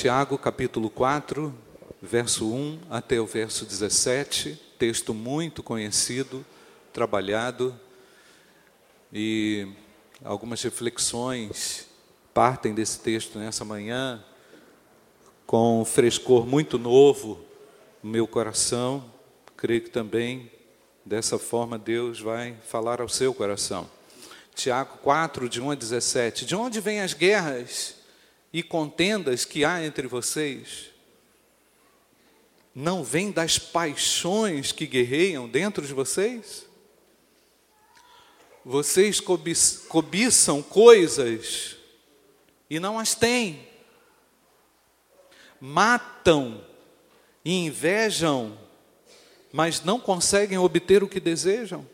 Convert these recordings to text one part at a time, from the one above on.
Tiago capítulo 4, verso 1 até o verso 17, texto muito conhecido, trabalhado, e algumas reflexões partem desse texto nessa manhã, com um frescor muito novo no meu coração, creio que também dessa forma Deus vai falar ao seu coração. Tiago 4, de 1 a 17. De onde vêm as guerras e contendas que há entre vocês? Não vêm das paixões que guerreiam dentro de vocês? Vocês cobiçam coisas e não as têm. Matam e invejam, mas não conseguem obter o que desejam.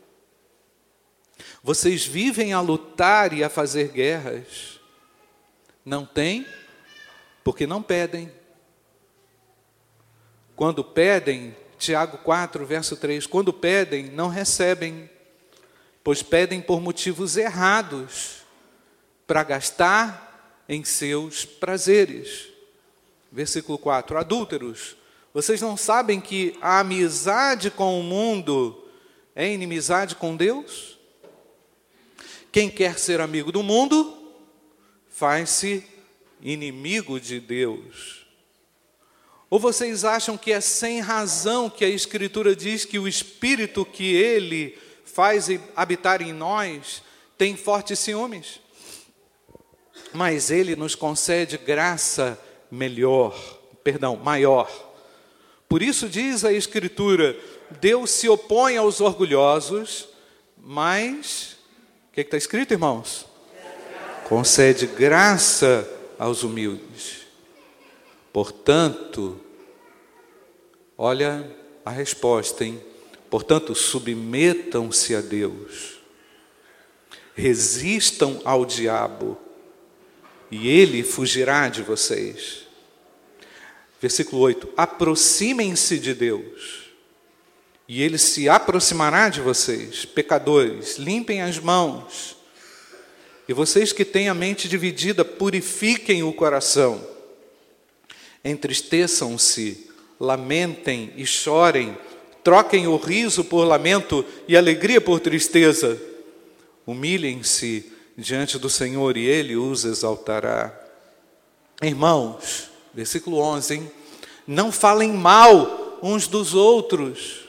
Vocês vivem a lutar e a fazer guerras. Não têm, porque não pedem. Quando pedem, Tiago 4, verso 3: quando pedem, não recebem, pois pedem por motivos errados, para gastar em seus prazeres. Versículo 4: Adúlteros, vocês não sabem que a amizade com o mundo é inimizade com Deus? Quem quer ser amigo do mundo, faz-se inimigo de Deus. Ou vocês acham que é sem razão que a Escritura diz que o Espírito que Ele faz habitar em nós tem fortes ciúmes? Mas Ele nos concede graça melhor, perdão, maior. Por isso diz a Escritura: Deus se opõe aos orgulhosos, mas, o que está escrito, irmãos? Concede graça aos humildes. Portanto, olha a resposta, hein? Portanto, submetam-se a Deus, resistam ao diabo, e ele fugirá de vocês. Versículo 8: aproximem-se de Deus, e ele se aproximará de vocês, pecadores, limpem as mãos, e vocês que têm a mente dividida, purifiquem o coração, entristeçam-se, lamentem e chorem, troquem o riso por lamento e alegria por tristeza, humilhem-se diante do Senhor e Ele os exaltará. Irmãos, versículo 11, hein? não falem mal uns dos outros.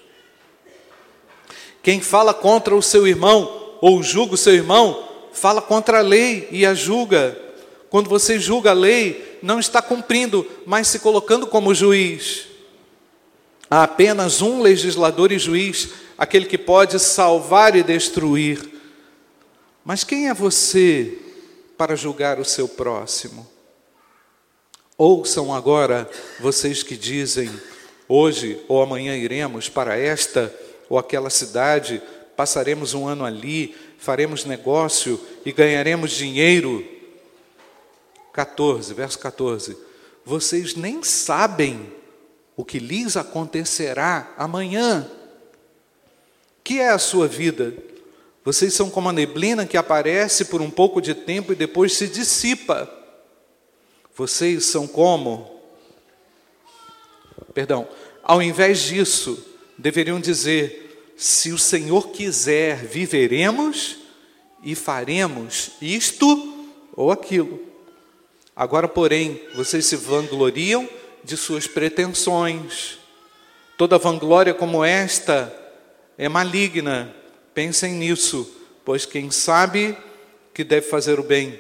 Quem fala contra o seu irmão ou julga o seu irmão, fala contra a lei e a julga. Quando você julga a lei, não está cumprindo, mas se colocando como juiz. Há apenas um legislador e juiz, aquele que pode salvar e destruir. Mas quem é você para julgar o seu próximo? Ouçam agora vocês que dizem: hoje ou amanhã iremos para esta ou aquela cidade, passaremos um ano ali, faremos negócio e ganharemos dinheiro. 14, verso 14. Vocês nem sabem o que lhes acontecerá amanhã. Que é a sua vida? Vocês são como a neblina que aparece por um pouco de tempo e depois se dissipa. Vocês são como. Perdão, ao invés disso, deveriam dizer: se o Senhor quiser, viveremos e faremos isto ou aquilo. Agora, porém, vocês se vangloriam de suas pretensões. Toda vanglória como esta é maligna Pensem nisso, pois quem sabe que deve fazer o bem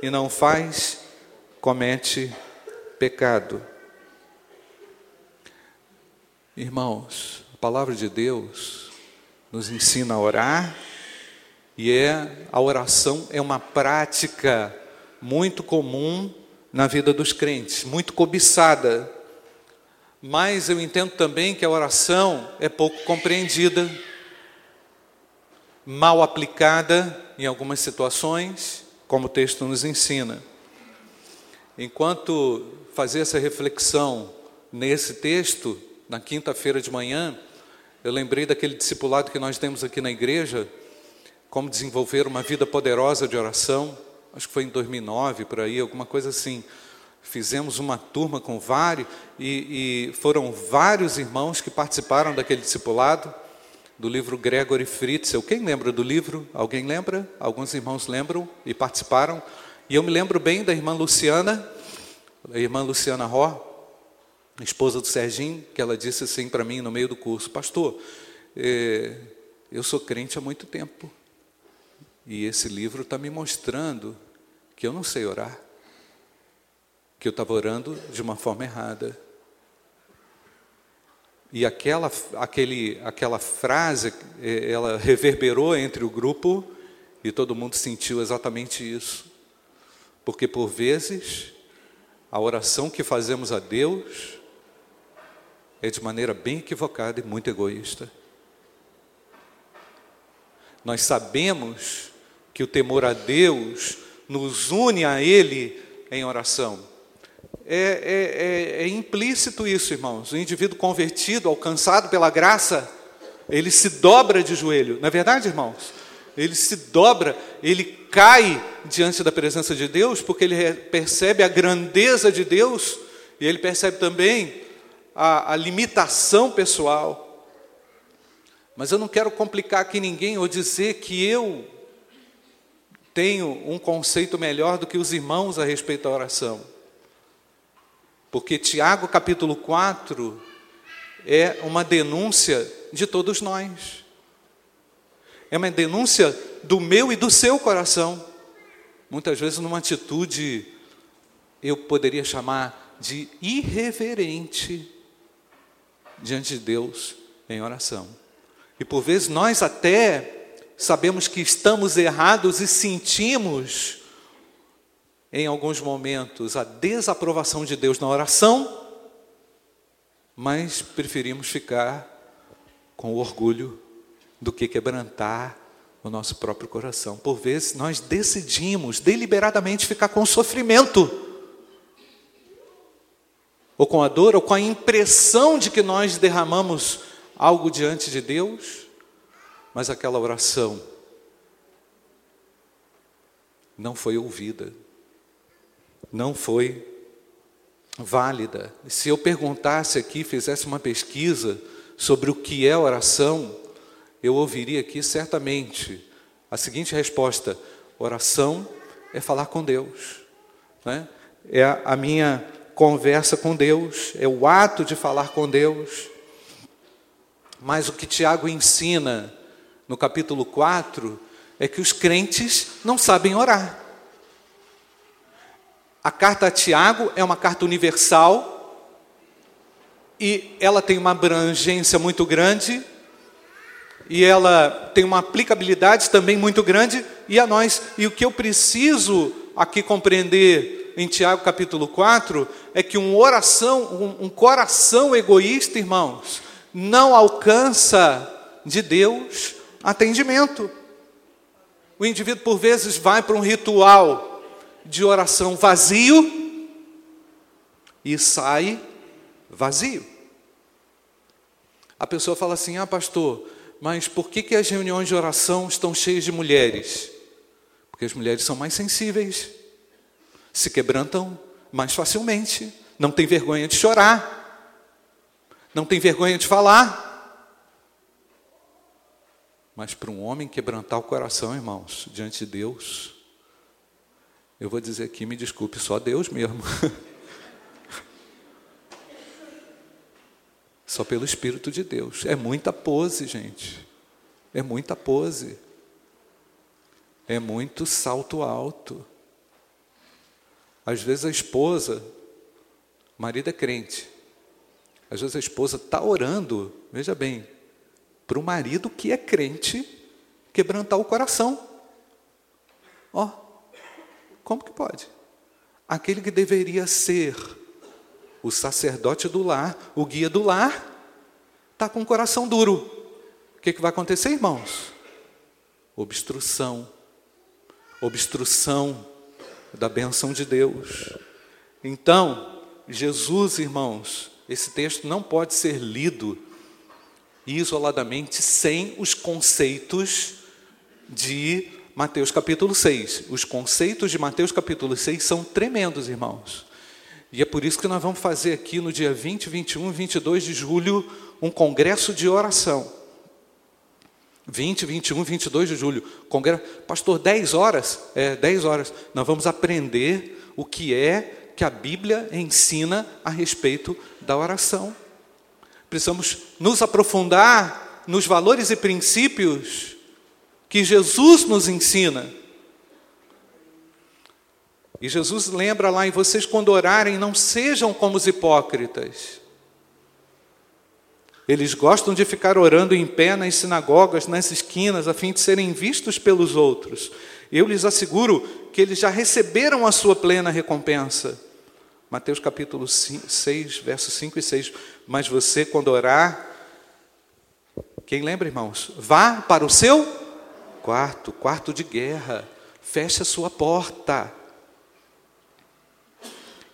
e não faz, comete pecado. Irmãos, a palavra de Deus nos ensina a orar e é a oração é uma prática muito comum na vida dos crentes, muito cobiçada. Mas eu entendo também que a oração é pouco compreendida mal aplicada em algumas situações, como o texto nos ensina. Enquanto fazia essa reflexão nesse texto, na quinta-feira de manhã, eu lembrei daquele discipulado que nós temos aqui na igreja, como desenvolver uma vida poderosa de oração, acho que foi em 2009, por aí, alguma coisa assim. fizemos uma turma com vários, e, e foram vários irmãos que participaram daquele discipulado do livro Gregory Fritzel. Quem lembra do livro? Alguém lembra? Alguns irmãos lembram e participaram. E eu me lembro bem da irmã Luciana, a irmã Luciana Ró, esposa do Serginho, que ela disse assim para mim no meio do curso: Pastor, eh, eu sou crente há muito tempo. E esse livro está me mostrando que eu não sei orar, que eu estava orando de uma forma errada. E aquela, aquele, aquela frase, eh, ela reverberou entre o grupo e todo mundo sentiu exatamente isso. Porque por vezes, a oração que fazemos a Deus é de maneira bem equivocada e muito egoísta. Nós sabemos que o temor a Deus nos une a Ele em oração. É, é, é, é implícito isso, irmãos. O indivíduo convertido, alcançado pela graça, ele se dobra de joelho. Não é verdade, irmãos? Ele se dobra, ele cai diante da presença de Deus, porque ele percebe a grandeza de Deus e ele percebe também a, a limitação pessoal. Mas eu não quero complicar aqui ninguém ou dizer que eu tenho um conceito melhor do que os irmãos a respeito da oração. Porque Tiago capítulo 4 é uma denúncia de todos nós. É uma denúncia do meu e do seu coração. Muitas vezes numa atitude eu poderia chamar de irreverente diante de Deus em oração. E por vezes nós até sabemos que estamos errados e sentimos, em alguns momentos, a desaprovação de Deus na oração, mas preferimos ficar com o orgulho do que quebrantar o nosso próprio coração. Por vezes nós decidimos deliberadamente ficar com o sofrimento, ou com a dor, ou com a impressão de que nós derramamos algo diante de Deus, mas aquela oração não foi ouvida, não foi válida. Se eu perguntasse aqui, fizesse uma pesquisa sobre o que é oração, eu ouviria aqui certamente a seguinte resposta: oração é falar com Deus, né? é a minha conversa com Deus, é o ato de falar com Deus. Mas o que Tiago ensina no capítulo 4 é que os crentes não sabem orar. A carta a Tiago é uma carta universal e ela tem uma abrangência muito grande e ela tem uma aplicabilidade também muito grande e a nós. E o que eu preciso aqui compreender em Tiago capítulo 4 é que um oração, um, um coração egoísta, irmãos, não alcança de Deus atendimento. O indivíduo, por vezes, vai para um ritual de oração vazio e sai vazio. A pessoa fala assim: Ah, pastor, mas por que, que as reuniões de oração estão cheias de mulheres? Porque as mulheres são mais sensíveis, se quebrantam mais facilmente, não tem vergonha de chorar não tem vergonha de falar. Mas para um homem quebrantar o coração, irmãos, diante de Deus, eu vou dizer aqui, me desculpe, só Deus mesmo. só pelo Espírito de Deus. É muita pose, gente. É muita pose. É muito salto alto. Às vezes a esposa, o marido é crente, às vezes a esposa está orando, veja bem, para o marido que é crente quebrantar o coração. Ó, oh, como que pode? Aquele que deveria ser o sacerdote do lar, o guia do lar, está com o coração duro. O que, que vai acontecer, irmãos? Obstrução. Obstrução da benção de Deus. Então, Jesus, irmãos, esse texto não pode ser lido isoladamente sem os conceitos de Mateus capítulo 6. Os conceitos de Mateus capítulo 6 são tremendos, irmãos. E é por isso que nós vamos fazer aqui no dia 20, 21 e 22 de julho um congresso de oração. 20, 21, 22 de julho. Congresso. Pastor, 10 horas? É, 10 horas. Nós vamos aprender o que é que a Bíblia ensina a respeito da oração. Precisamos nos aprofundar nos valores e princípios que Jesus nos ensina. E Jesus lembra lá em vocês quando orarem, não sejam como os hipócritas eles gostam de ficar orando em pé nas sinagogas, nas esquinas, a fim de serem vistos pelos outros. Eu lhes asseguro que eles já receberam a sua plena recompensa. Mateus capítulo 6, versos 5 e 6. Mas você, quando orar, quem lembra, irmãos? Vá para o seu quarto, quarto de guerra, feche a sua porta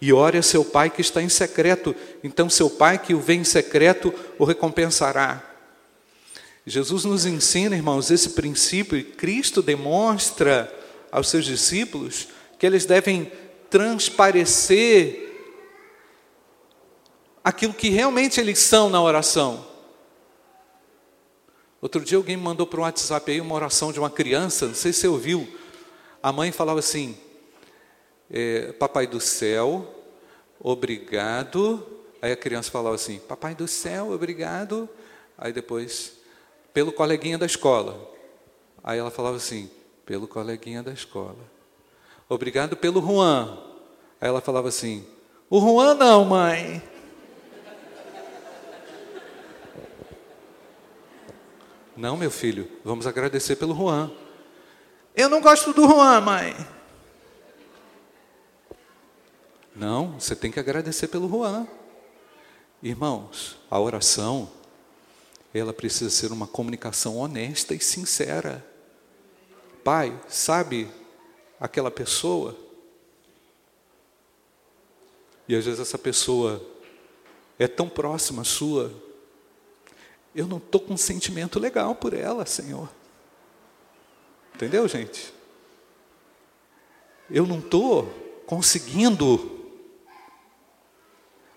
e ore a seu pai que está em secreto. Então, seu pai que o vê em secreto o recompensará. Jesus nos ensina, irmãos, esse princípio, e Cristo demonstra aos seus discípulos que eles devem transparecer aquilo que realmente eles são na oração. Outro dia alguém me mandou para o WhatsApp aí uma oração de uma criança, não sei se você ouviu. A mãe falava assim: é, Papai do céu, obrigado. Aí a criança falava assim: Papai do céu, obrigado. Aí depois, pelo coleguinha da escola. Aí ela falava assim: pelo coleguinha da escola. Obrigado pelo Juan. Aí ela falava assim: o Juan não, mãe. Não, meu filho, vamos agradecer pelo Juan. Eu não gosto do Juan, mãe. Não, você tem que agradecer pelo Juan. Irmãos, a oração, ela precisa ser uma comunicação honesta e sincera. Pai, sabe aquela pessoa? E às vezes essa pessoa é tão próxima sua, eu não estou com um sentimento legal por ela, Senhor. Entendeu, gente? Eu não estou conseguindo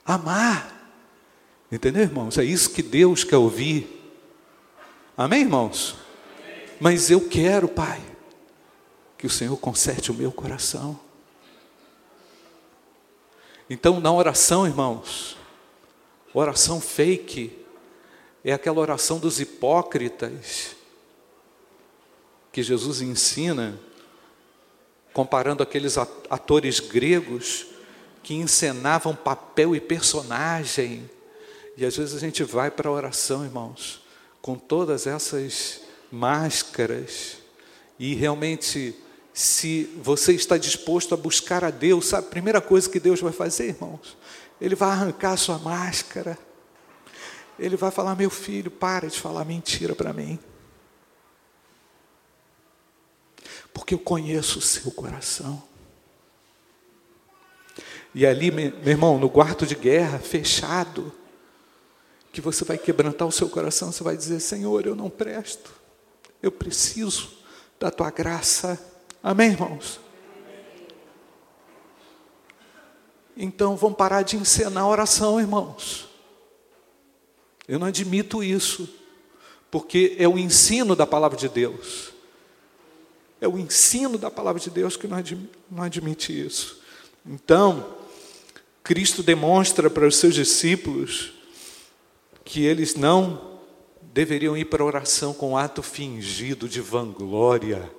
Amar. Entendeu, irmãos? É isso que Deus quer ouvir. Amém, irmãos? Mas eu quero, Pai, que o Senhor conserte o meu coração. Então, na oração, irmãos, oração fake é aquela oração dos hipócritas que Jesus ensina, comparando aqueles atores gregos que encenavam papel e personagem. E às vezes a gente vai para a oração, irmãos, com todas essas máscaras. E realmente, se você está disposto a buscar a Deus, sabe a primeira coisa que Deus vai fazer, irmãos? Ele vai arrancar a sua máscara. Ele vai falar: Meu filho, para de falar mentira para mim. Porque eu conheço o seu coração. E ali, meu irmão, no quarto de guerra, fechado, que você vai quebrantar o seu coração, você vai dizer: Senhor, eu não presto, eu preciso da tua graça. Amém, irmãos? Então vamos parar de encenar a oração, irmãos. Eu não admito isso, porque é o ensino da palavra de Deus. É o ensino da palavra de Deus que não admite isso. Então, Cristo demonstra para os seus discípulos que eles não deveriam ir para a oração com um ato fingido de vanglória,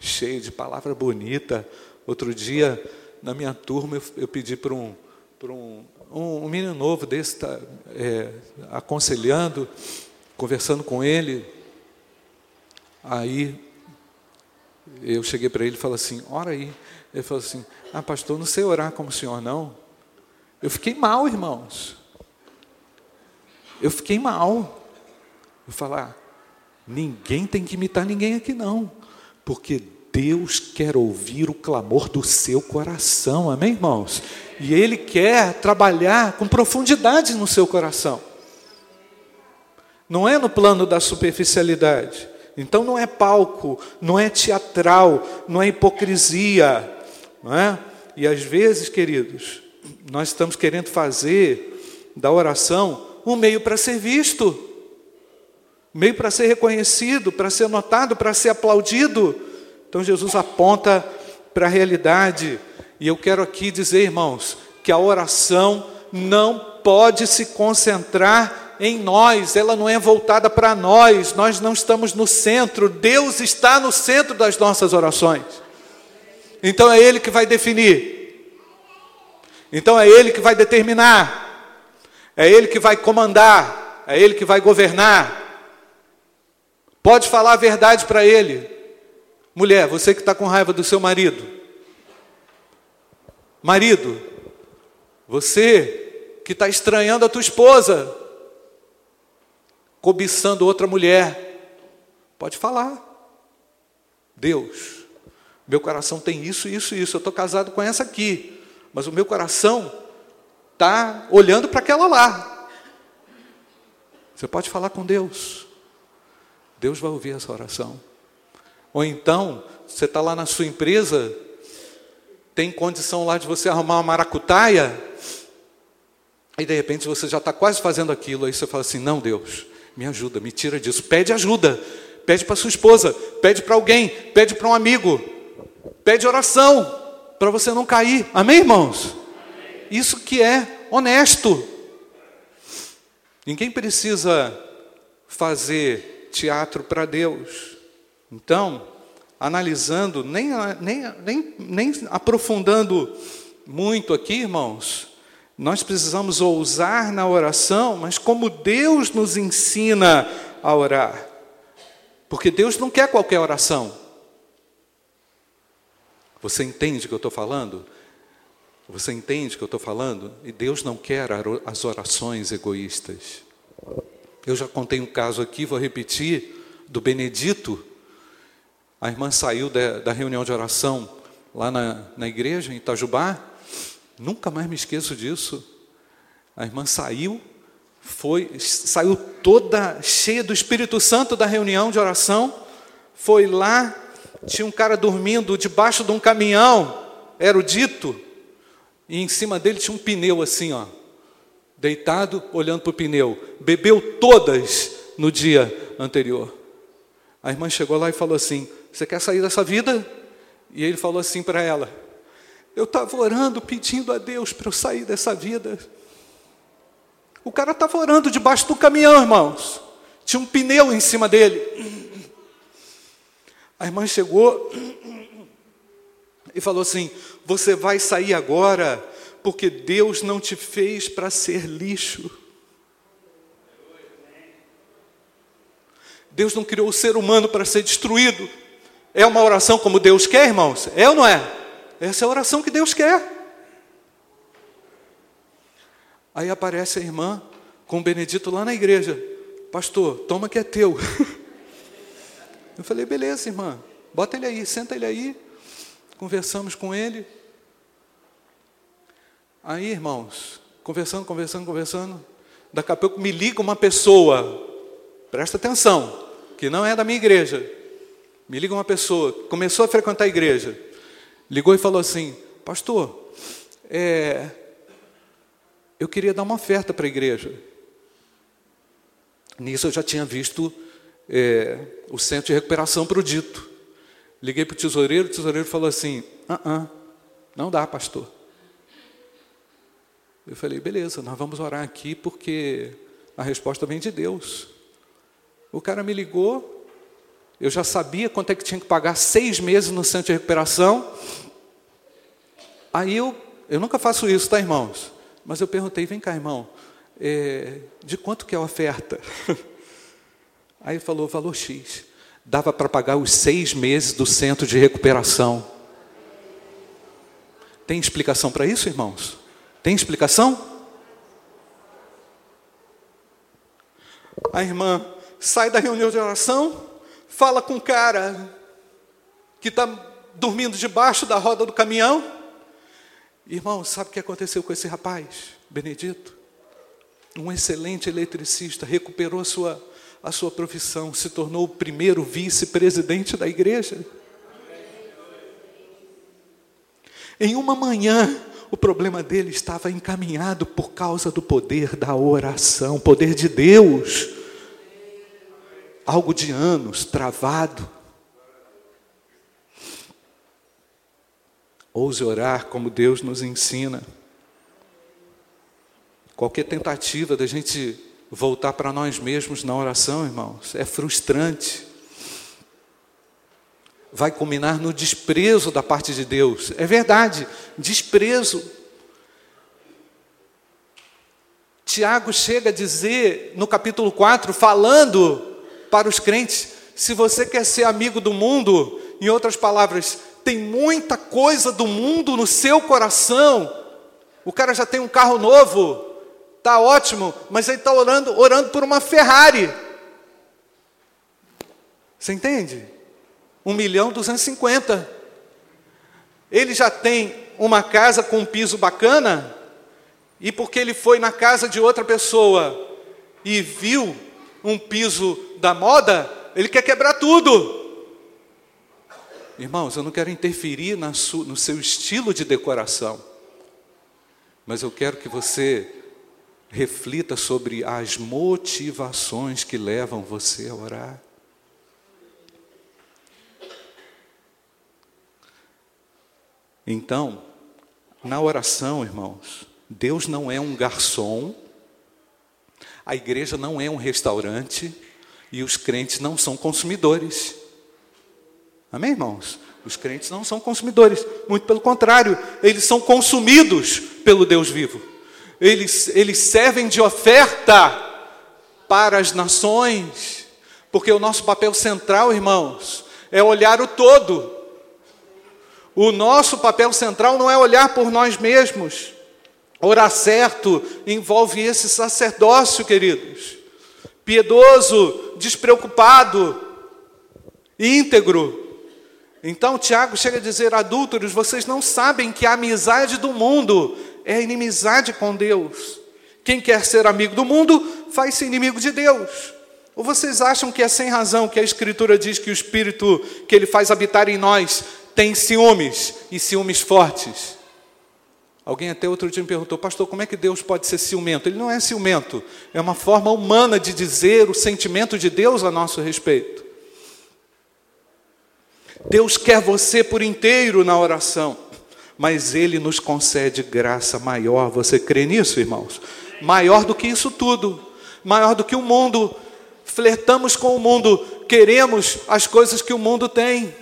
cheio de palavra bonita. Outro dia, na minha turma, eu, pedi para um, para um, um, um menino novo desse, tá, é, aconselhando, conversando com ele. Aí eu cheguei para ele e falei assim: ora aí. Ele falou assim: ah, pastor, não sei orar como o senhor, não. Eu fiquei mal, irmãos. Eu fiquei mal. Eu falar, ninguém tem que imitar ninguém aqui não, porque Deus quer ouvir o clamor do seu coração, amém, irmãos? E Ele quer trabalhar com profundidade no seu coração. Não é no plano da superficialidade. Então não é palco, não é teatral, não é hipocrisia, não é? E às vezes, queridos, nós estamos querendo fazer da oração um meio para ser visto, meio para ser reconhecido, para ser notado, para ser aplaudido. Então Jesus aponta para a realidade. E eu quero aqui dizer, irmãos, que a oração não pode se concentrar em nós, ela não é voltada para nós, nós não estamos no centro, Deus está no centro das nossas orações. Então é Ele que vai definir, então é Ele que vai determinar, é Ele que vai comandar, é Ele que vai governar. Pode falar a verdade para Ele, mulher, você que está com raiva do seu marido, marido, você que está estranhando a tua esposa, cobiçando outra mulher, pode falar. Deus, meu coração tem isso, isso, isso. Eu estou casado com essa aqui, mas o meu coração está olhando para aquela lá. Você pode falar com Deus. Deus vai ouvir essa oração. Ou então, você está lá na sua empresa, tem condição lá de você arrumar uma maracutaia, e de repente você já está quase fazendo aquilo, aí você fala assim: não, Deus, me ajuda, me tira disso. Pede ajuda, pede para sua esposa, pede para alguém, pede para um amigo, pede oração para você não cair. Amém, irmãos? Isso que é honesto. Ninguém precisa fazer teatro para Deus. Então, analisando, nem, nem, nem, nem aprofundando muito aqui, irmãos, nós precisamos ousar na oração, mas como Deus nos ensina a orar. Porque Deus não quer qualquer oração. Você entende o que eu estou falando? Você entende o que eu estou falando? E Deus não quer as orações egoístas. Eu já contei um caso aqui, vou repetir, do Benedito. A irmã saiu da, da reunião de oração lá na, na igreja, em Itajubá, Nunca mais me esqueço disso. A irmã saiu, foi, saiu toda cheia do Espírito Santo da reunião de oração, foi lá, tinha um cara dormindo debaixo de um caminhão, era o dito, e em cima dele tinha um pneu assim, ó, deitado, olhando para o pneu. Bebeu todas no dia anterior. A irmã chegou lá e falou assim: Você quer sair dessa vida? E ele falou assim para ela: eu estava orando, pedindo a Deus para eu sair dessa vida. O cara estava orando debaixo do caminhão, irmãos. Tinha um pneu em cima dele. A irmã chegou e falou assim: Você vai sair agora, porque Deus não te fez para ser lixo. Deus não criou o ser humano para ser destruído. É uma oração como Deus quer, irmãos? É ou não é? Essa é a oração que Deus quer. Aí aparece a irmã com o Benedito lá na igreja. Pastor, toma que é teu. Eu falei, beleza, irmã, bota ele aí, senta ele aí. Conversamos com ele. Aí, irmãos, conversando, conversando, conversando. Daqui a pouco me liga uma pessoa, presta atenção, que não é da minha igreja. Me liga uma pessoa, começou a frequentar a igreja ligou e falou assim: Pastor, é, eu queria dar uma oferta para a igreja. Nisso eu já tinha visto é, o centro de recuperação para o dito. Liguei para o tesoureiro, o tesoureiro falou assim: ah, ah, não dá, pastor. Eu falei: beleza, nós vamos orar aqui porque a resposta vem de Deus. O cara me ligou, eu já sabia quanto é que tinha que pagar seis meses no centro de recuperação. Aí eu, eu nunca faço isso, tá, irmãos? Mas eu perguntei, vem cá, irmão, é, de quanto que é a oferta? Aí ele falou, valor X. Dava para pagar os seis meses do centro de recuperação. Tem explicação para isso, irmãos? Tem explicação? A irmã sai da reunião de oração, fala com o cara que está dormindo debaixo da roda do caminhão. Irmão, sabe o que aconteceu com esse rapaz, Benedito? Um excelente eletricista, recuperou sua, a sua profissão, se tornou o primeiro vice-presidente da igreja. Em uma manhã, o problema dele estava encaminhado por causa do poder da oração, poder de Deus. Algo de anos travado. Ouse orar como Deus nos ensina. Qualquer tentativa da gente voltar para nós mesmos na oração, irmãos, é frustrante. Vai culminar no desprezo da parte de Deus. É verdade, desprezo. Tiago chega a dizer no capítulo 4, falando para os crentes: se você quer ser amigo do mundo, em outras palavras, tem muita coisa do mundo no seu coração. O cara já tem um carro novo, tá ótimo, mas ele está orando, orando por uma Ferrari. Você entende? Um milhão duzentos e cinquenta. Ele já tem uma casa com um piso bacana, e porque ele foi na casa de outra pessoa e viu um piso da moda, ele quer quebrar tudo. Irmãos, eu não quero interferir no seu estilo de decoração, mas eu quero que você reflita sobre as motivações que levam você a orar. Então, na oração, irmãos, Deus não é um garçom, a igreja não é um restaurante e os crentes não são consumidores. Amém, irmãos? Os crentes não são consumidores, muito pelo contrário, eles são consumidos pelo Deus vivo. Eles, eles servem de oferta para as nações, porque o nosso papel central, irmãos, é olhar o todo. O nosso papel central não é olhar por nós mesmos. Orar certo envolve esse sacerdócio, queridos. Piedoso, despreocupado, íntegro, então Tiago chega a dizer: adúlteros, vocês não sabem que a amizade do mundo é inimizade com Deus. Quem quer ser amigo do mundo, faz-se inimigo de Deus. Ou vocês acham que é sem razão que a Escritura diz que o Espírito que Ele faz habitar em nós tem ciúmes e ciúmes fortes? Alguém até outro dia me perguntou, pastor, como é que Deus pode ser ciumento? Ele não é ciumento, é uma forma humana de dizer o sentimento de Deus a nosso respeito. Deus quer você por inteiro na oração, mas Ele nos concede graça maior. Você crê nisso, irmãos? Maior do que isso tudo, maior do que o mundo. Flertamos com o mundo, queremos as coisas que o mundo tem.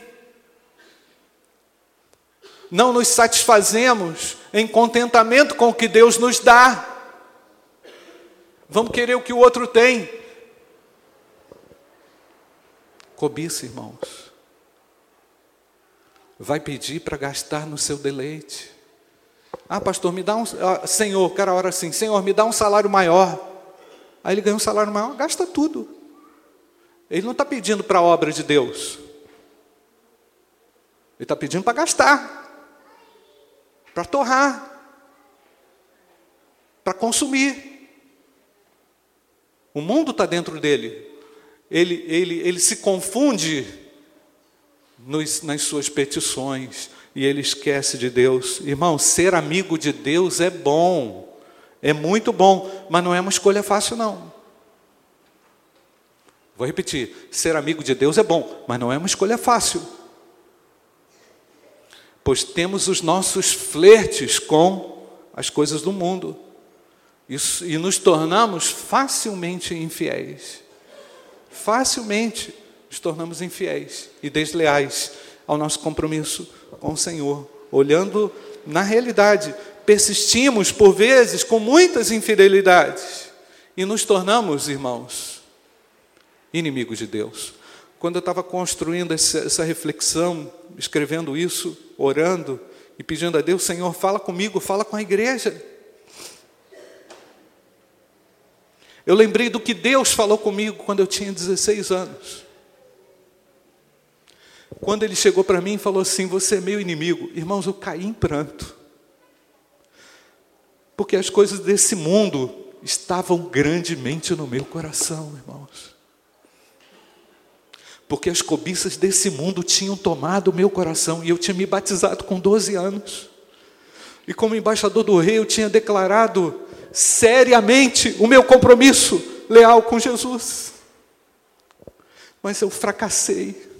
Não nos satisfazemos em contentamento com o que Deus nos dá. Vamos querer o que o outro tem. Cobiça, irmãos vai pedir para gastar no seu deleite. Ah, pastor, me dá um. Ah, Senhor, cara, hora assim, Senhor, me dá um salário maior. Aí ele ganha um salário maior, gasta tudo. Ele não está pedindo para a obra de Deus. Ele está pedindo para gastar, para torrar, para consumir. O mundo está dentro dele. Ele, ele, ele se confunde nos, nas suas petições e ele esquece de Deus. Irmão, ser amigo de Deus é bom, é muito bom, mas não é uma escolha fácil, não. Vou repetir: ser amigo de Deus é bom, mas não é uma escolha fácil. Pois temos os nossos flertes com as coisas do mundo Isso, e nos tornamos facilmente infiéis. Facilmente nos tornamos infiéis e desleais ao nosso compromisso com o Senhor. Olhando na realidade, persistimos por vezes com muitas infidelidades e nos tornamos, irmãos, inimigos de Deus. Quando eu estava construindo essa, essa reflexão, escrevendo isso, orando e pedindo a Deus, Senhor, fala comigo, fala com a igreja. Eu lembrei do que Deus falou comigo quando eu tinha 16 anos. Quando ele chegou para mim e falou assim: Você é meu inimigo, irmãos, eu caí em pranto. Porque as coisas desse mundo estavam grandemente no meu coração, irmãos. Porque as cobiças desse mundo tinham tomado o meu coração e eu tinha me batizado com 12 anos. E como embaixador do rei, eu tinha declarado seriamente o meu compromisso leal com Jesus. Mas eu fracassei.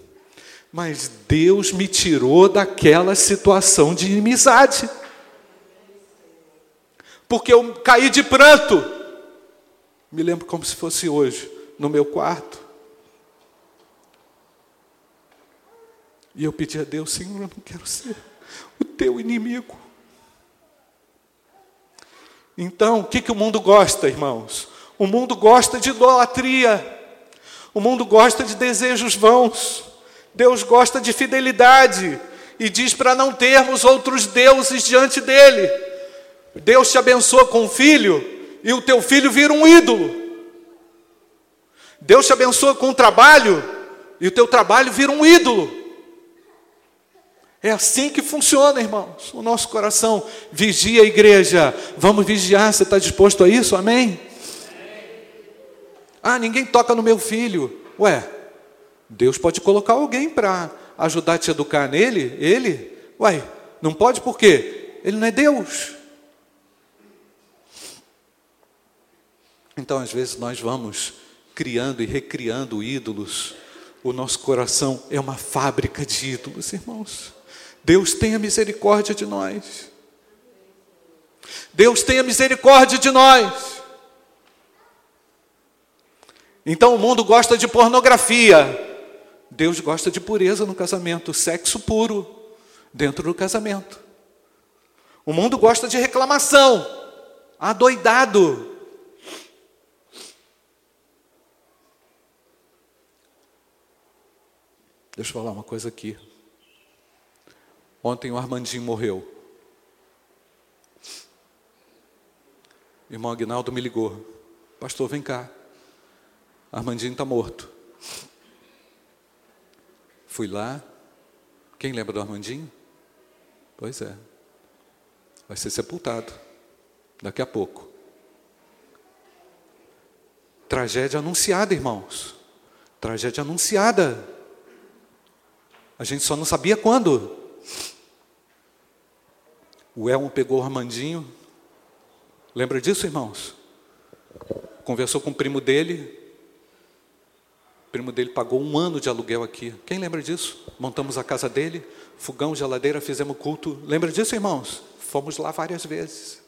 Mas Deus me tirou daquela situação de inimizade. Porque eu caí de pranto. Me lembro como se fosse hoje, no meu quarto. E eu pedi a Deus, Senhor, eu não quero ser o teu inimigo. Então, o que, que o mundo gosta, irmãos? O mundo gosta de idolatria. O mundo gosta de desejos vãos. Deus gosta de fidelidade e diz para não termos outros deuses diante dele. Deus te abençoa com um filho e o teu filho vira um ídolo. Deus te abençoa com um trabalho e o teu trabalho vira um ídolo. É assim que funciona, irmãos, o nosso coração. Vigia a igreja. Vamos vigiar, você está disposto a isso? Amém? Ah, ninguém toca no meu filho. Ué, Deus pode colocar alguém para ajudar a te educar nele, ele? Ué, não pode por quê? Ele não é Deus. Então, às vezes, nós vamos criando e recriando ídolos. O nosso coração é uma fábrica de ídolos, irmãos. Deus tenha misericórdia de nós. Deus tenha misericórdia de nós. Então o mundo gosta de pornografia. Deus gosta de pureza no casamento, sexo puro dentro do casamento. O mundo gosta de reclamação, adoidado. Deixa eu falar uma coisa aqui. Ontem o Armandinho morreu. O irmão Agnaldo me ligou. Pastor, vem cá. Armandinho está morto. Fui lá. Quem lembra do Armandinho? Pois é. Vai ser sepultado. Daqui a pouco. Tragédia anunciada, irmãos. Tragédia anunciada. A gente só não sabia quando. O Elmo pegou o Armandinho. Lembra disso, irmãos? Conversou com o primo dele. Primo dele pagou um ano de aluguel aqui. Quem lembra disso? Montamos a casa dele, fogão, geladeira, fizemos culto. Lembra disso, irmãos? Fomos lá várias vezes.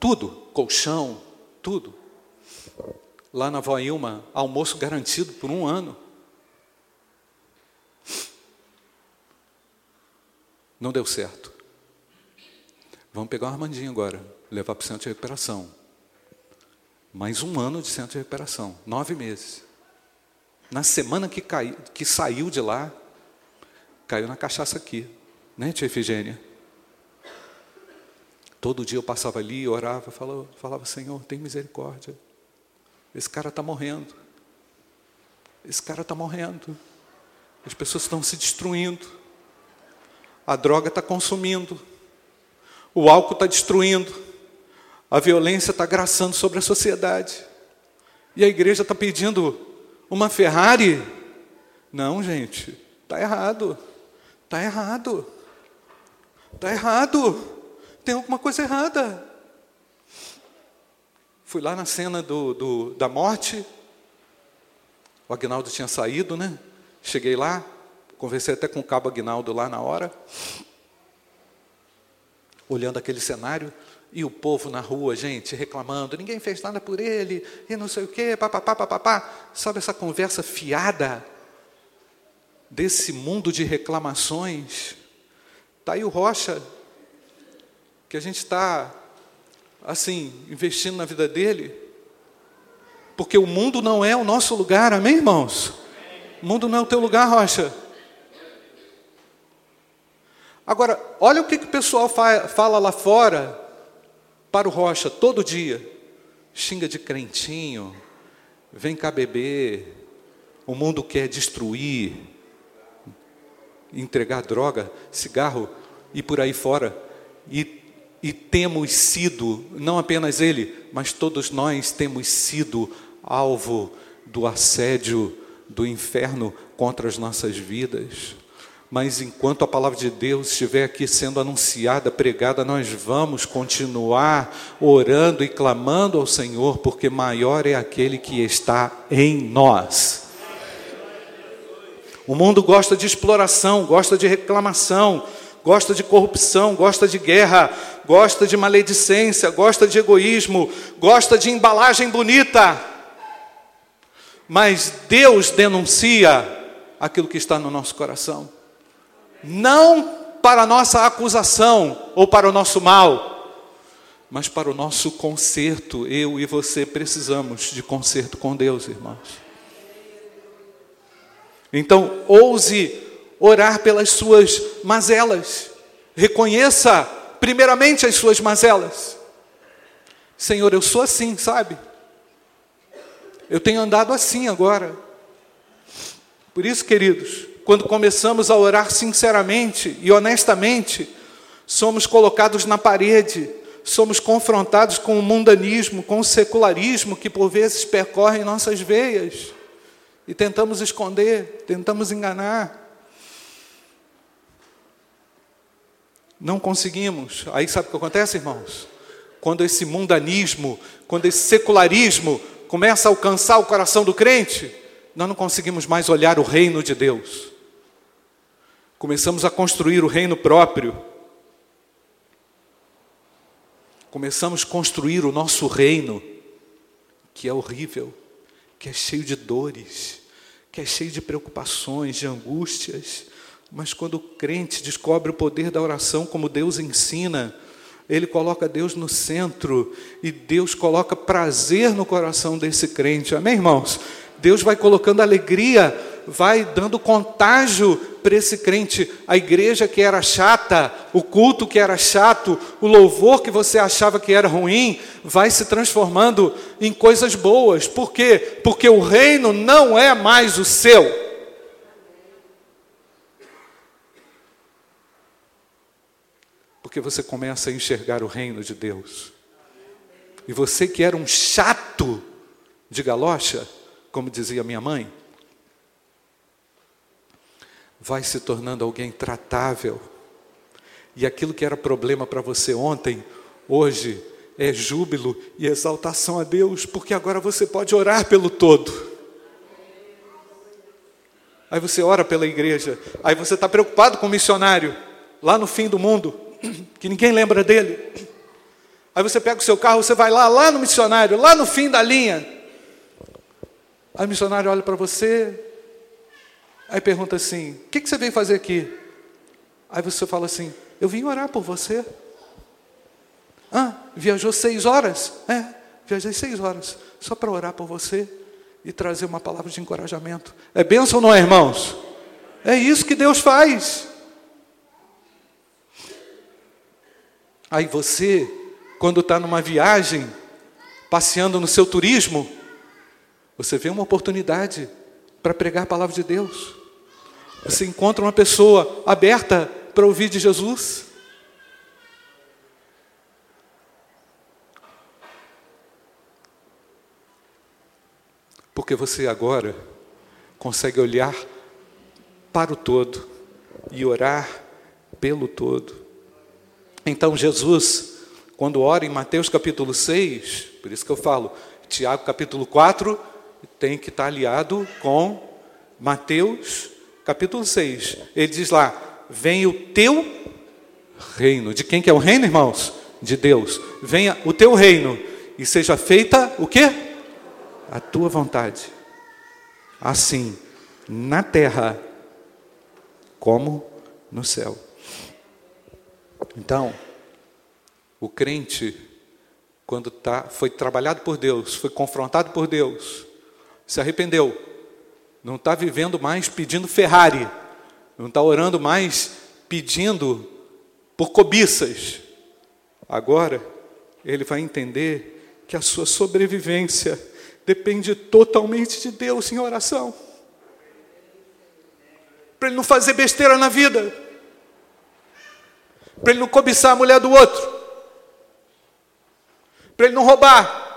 Tudo, colchão, tudo. Lá na Vó Ilma, almoço garantido por um ano. Não deu certo. Vamos pegar o Armandinho agora, levar para o centro de recuperação. Mais um ano de centro de recuperação, nove meses. Na semana que, cai, que saiu de lá, caiu na cachaça aqui, né, tia Efigênia? Todo dia eu passava ali, orava, falava, falava Senhor, tem misericórdia. Esse cara está morrendo. Esse cara está morrendo. As pessoas estão se destruindo. A droga está consumindo, o álcool está destruindo, a violência está graçando sobre a sociedade. E a igreja está pedindo uma Ferrari? Não, gente, está errado. Está errado. Está errado. Tem alguma coisa errada. Fui lá na cena do, do, da morte. O Agnaldo tinha saído, né? Cheguei lá, Conversei até com o cabo Aguinaldo lá na hora, olhando aquele cenário, e o povo na rua, gente, reclamando, ninguém fez nada por ele, e não sei o quê, papapá, papapá. Sabe essa conversa fiada desse mundo de reclamações? Está aí o Rocha, que a gente está, assim, investindo na vida dele, porque o mundo não é o nosso lugar, amém, irmãos? O mundo não é o teu lugar, Rocha. Agora, olha o que, que o pessoal fa fala lá fora para o Rocha todo dia. Xinga de crentinho, vem cá beber, o mundo quer destruir, entregar droga, cigarro e por aí fora. E, e temos sido, não apenas ele, mas todos nós temos sido alvo do assédio do inferno contra as nossas vidas Mas enquanto a palavra de Deus estiver aqui sendo anunciada, pregada, nós vamos continuar orando e clamando ao Senhor, porque maior é aquele que está em nós. O mundo gosta de exploração, gosta de reclamação, gosta de corrupção, gosta de guerra, gosta de maledicência, gosta de egoísmo, gosta de embalagem bonita. Mas Deus denuncia aquilo que está no nosso coração não para a nossa acusação ou para o nosso mal, mas para o nosso conserto. Eu e você precisamos de conserto com Deus, irmãos. Então, ouse orar pelas suas mazelas. Reconheça primeiramente as suas mazelas. Senhor, eu sou assim, sabe? Eu tenho andado assim agora. Por isso, queridos, quando começamos a orar sinceramente e honestamente, somos colocados na parede, somos confrontados com o mundanismo, com o secularismo que por vezes percorre nossas veias e tentamos esconder, tentamos enganar. Não conseguimos. Aí sabe o que acontece, irmãos? Quando esse mundanismo, quando esse secularismo começa a alcançar o coração do crente, nós não conseguimos mais olhar o reino de Deus começamos a construir o reino próprio. Começamos a construir o nosso reino, que é horrível, que é cheio de dores, que é cheio de preocupações, de angústias. Mas quando o crente descobre o poder da oração como Deus ensina, ele coloca Deus no centro e Deus coloca prazer no coração desse crente. Amém, irmãos? Deus vai colocando alegria vai dando contágio para esse crente. A igreja que era chata, o culto que era chato, o louvor que você achava que era ruim, vai se transformando em coisas boas. Por quê? Porque o reino não é mais o seu. Porque você começa a enxergar o reino de Deus. E você que era um chato de galocha, como dizia minha mãe, vai se tornando alguém tratável. E aquilo que era problema para você ontem, hoje é júbilo e exaltação a Deus, porque agora você pode orar pelo todo. Aí você ora pela igreja, aí você está preocupado com o missionário, lá no fim do mundo, que ninguém lembra dele. Aí você pega o seu carro, você vai lá, lá no missionário, lá no fim da linha. Aí o missionário olha para você, Aí pergunta assim: O que, que você veio fazer aqui? Aí você fala assim: Eu vim orar por você. Ah, viajou seis horas? É, viajei seis horas, só para orar por você e trazer uma palavra de encorajamento. É bênção ou não é, irmãos? É isso que Deus faz. Aí você, quando está numa viagem, passeando no seu turismo, você vê uma oportunidade para pregar a palavra de Deus. Você encontra uma pessoa aberta para ouvir de Jesus. Porque você agora consegue olhar para o todo e orar pelo todo. Então Jesus, quando ora em Mateus capítulo 6, por isso que eu falo, Tiago capítulo 4 tem que estar aliado com Mateus capítulo 6, ele diz lá: Vem o teu reino. De quem que é o reino, irmãos? De Deus. Venha o teu reino e seja feita o quê? A tua vontade. Assim, na terra como no céu. Então, o crente, quando tá, foi trabalhado por Deus, foi confrontado por Deus, se arrependeu, não está vivendo mais pedindo Ferrari, não está orando mais pedindo por cobiças. Agora, ele vai entender que a sua sobrevivência depende totalmente de Deus em oração. Para ele não fazer besteira na vida, para ele não cobiçar a mulher do outro, para ele não roubar,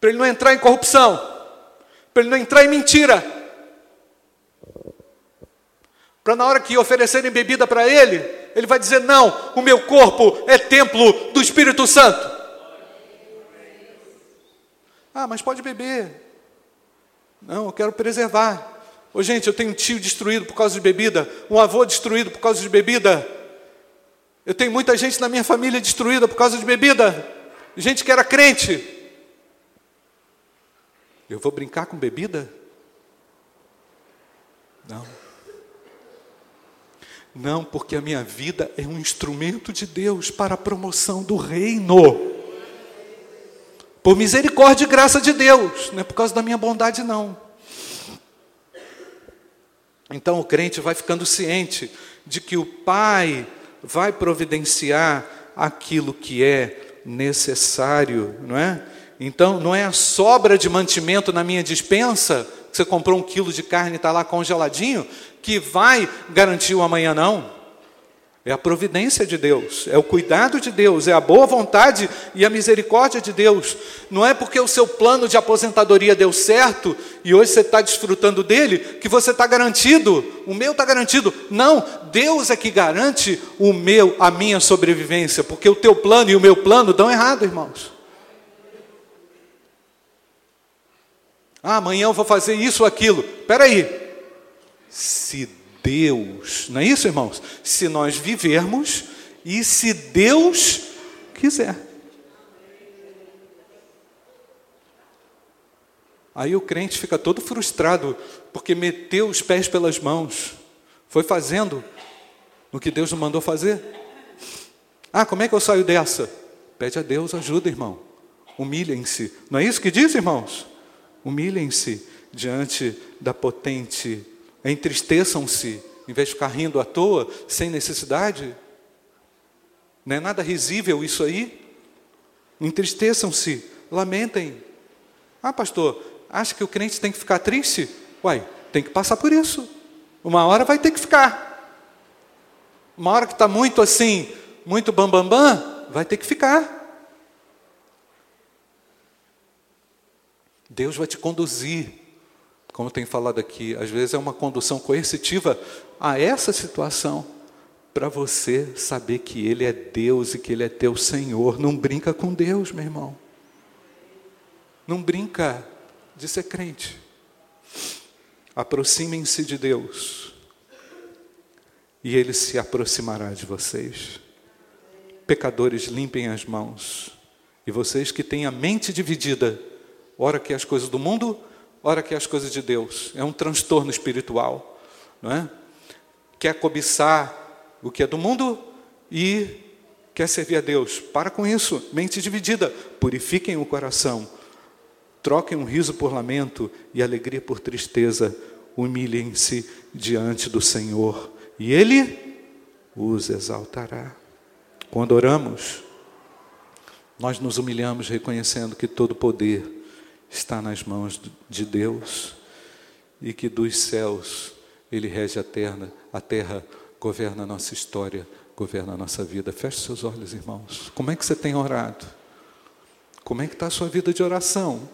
para ele não entrar em corrupção, para ele não entrar em mentira Para na hora que oferecerem bebida para ele, ele vai dizer: Não, o meu corpo é templo do Espírito Santo. Ah, mas pode beber. Não, eu quero preservar. Ô, gente, eu tenho um tio destruído por causa de bebida, um avô destruído por causa de bebida. Eu tenho muita gente na minha família destruída por causa de bebida. Gente que era crente. Eu vou brincar com bebida? Não. Não, porque a minha vida é um instrumento de Deus para a promoção do reino. Por misericórdia e graça de Deus, não é por causa da minha bondade, não. Então o crente vai ficando ciente de que o Pai vai providenciar aquilo que é necessário, não é? Então não é a sobra de mantimento na minha dispensa, que você comprou um quilo de carne e está lá congeladinho, que vai garantir o amanhã, não. É a providência de Deus, é o cuidado de Deus, é a boa vontade e a misericórdia de Deus. Não é porque o seu plano de aposentadoria deu certo e hoje você está desfrutando dele que você está garantido. O meu está garantido. Não, Deus é que garante o meu, a minha sobrevivência, porque o teu plano e o meu plano dão errado, irmãos. Ah, amanhã eu vou fazer isso ou aquilo. Espera aí, se Deus, não é isso, irmãos? Se nós vivermos e se Deus quiser. Aí o crente fica todo frustrado porque meteu os pés pelas mãos, foi fazendo no que Deus não mandou fazer. Ah, como é que eu saio dessa? Pede a Deus ajuda, irmão. Humilhem-se. Não é isso que diz, irmãos? Humilhem-se diante da potente entristeçam-se, em vez de ficar rindo à toa, sem necessidade. Não é nada risível isso aí? Entristeçam-se, lamentem. Ah, pastor, acha que o crente tem que ficar triste? Uai, tem que passar por isso. Uma hora vai ter que ficar. Uma hora que está muito assim, muito bambambam, bam, bam, vai ter que ficar. Deus vai te conduzir como tem falado aqui, às vezes é uma condução coercitiva a essa situação, para você saber que Ele é Deus e que Ele é teu Senhor. Não brinca com Deus, meu irmão. Não brinca de ser crente. Aproximem-se de Deus e Ele se aproximará de vocês. Pecadores, limpem as mãos. E vocês que têm a mente dividida, ora que as coisas do mundo ora que as coisas de Deus. É um transtorno espiritual, não é? Quer cobiçar o que é do mundo e quer servir a Deus. Para com isso, mente dividida. Purifiquem o coração. Troquem um riso por lamento e alegria por tristeza. Humilhem-se diante do Senhor e Ele os exaltará. Quando oramos, nós nos humilhamos reconhecendo que todo poder está nas mãos de Deus e que dos céus Ele rege a terra, a terra governa a nossa história, governa a nossa vida. Feche seus olhos, irmãos. Como é que você tem orado? Como é que está a sua vida de oração?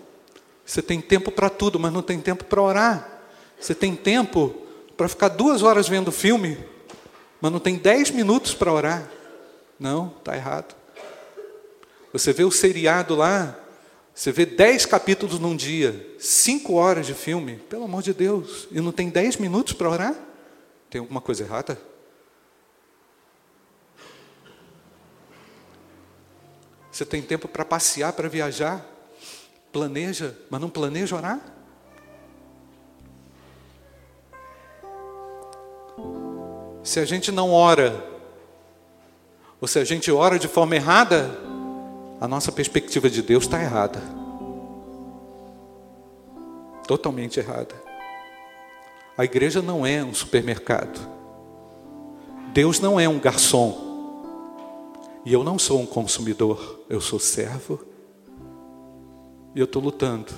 Você tem tempo para tudo, mas não tem tempo para orar. Você tem tempo para ficar duas horas vendo filme, mas não tem dez minutos para orar. Não, está errado. Você vê o seriado lá, você vê dez capítulos num dia, cinco horas de filme, pelo amor de Deus, e não tem dez minutos para orar? Tem alguma coisa errada? Você tem tempo para passear, para viajar? Planeja, mas não planeja orar? Se a gente não ora, ou se a gente ora de forma errada, a nossa perspectiva de Deus está errada. Totalmente errada. A igreja não é um supermercado. Deus não é um garçom. E eu não sou um consumidor, eu sou servo. E eu estou lutando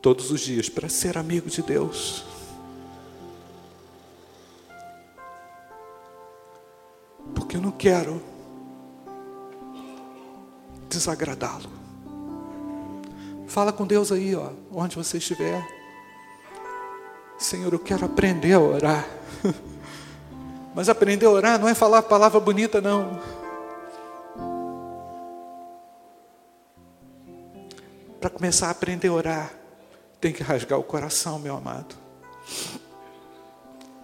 todos os dias para ser amigo de Deus. Porque eu não quero desagradá-lo. Fala com Deus aí, ó, onde você estiver. Senhor, eu quero aprender a orar. Mas aprender a orar não é falar palavra bonita, não. Para começar a aprender a orar, tem que rasgar o coração, meu amado.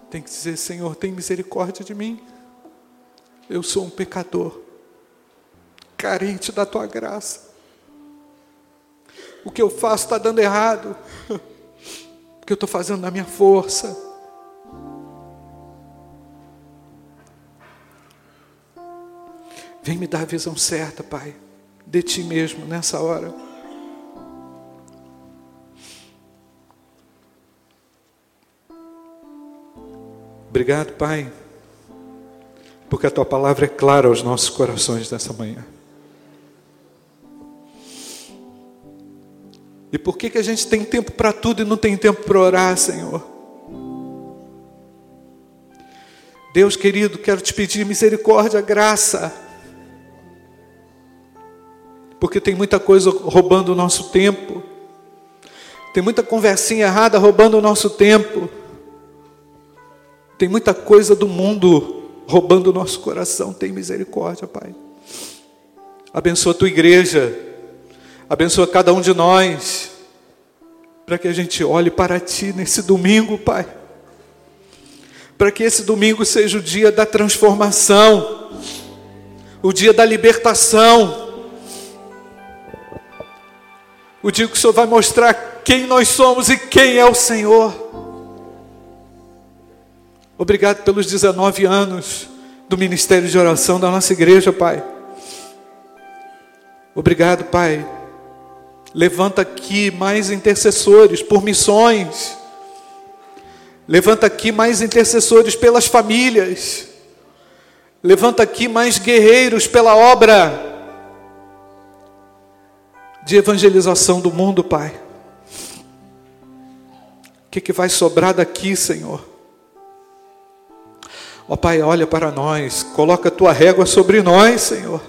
Tem que dizer: Senhor, tem misericórdia de mim. Eu sou um pecador, carente da tua graça. O que eu faço está dando errado, porque eu estou fazendo na minha força. Vem me dar a visão certa, Pai, de Ti mesmo nessa hora. Obrigado, Pai, porque a tua palavra é clara aos nossos corações nessa manhã. E por que, que a gente tem tempo para tudo e não tem tempo para orar, Senhor? Deus querido, quero te pedir misericórdia, graça, porque tem muita coisa roubando o nosso tempo, tem muita conversinha errada roubando o nosso tempo. Tem muita coisa do mundo roubando o nosso coração. Tem misericórdia, Pai. Abençoa a tua igreja. Abençoa cada um de nós. Para que a gente olhe para ti nesse domingo, Pai. Para que esse domingo seja o dia da transformação, o dia da libertação, o dia que o Senhor vai mostrar quem nós somos e quem é o Senhor. Obrigado pelos 19 anos do ministério de oração da nossa igreja, Pai. Obrigado, Pai. Levanta aqui mais intercessores por missões. Levanta aqui mais intercessores pelas famílias. Levanta aqui mais guerreiros pela obra de evangelização do mundo, Pai. O que, que vai sobrar daqui, Senhor? Ó oh, Pai, olha para nós, coloca a tua régua sobre nós, Senhor.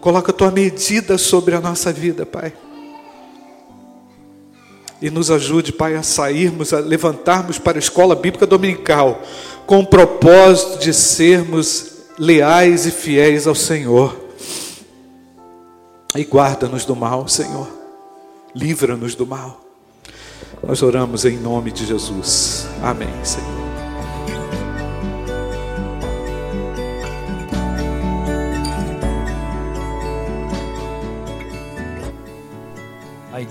Coloca a tua medida sobre a nossa vida, Pai. E nos ajude, Pai, a sairmos, a levantarmos para a escola bíblica dominical, com o propósito de sermos leais e fiéis ao Senhor. E guarda-nos do mal, Senhor. Livra-nos do mal. Nós oramos em nome de Jesus. Amém, Senhor.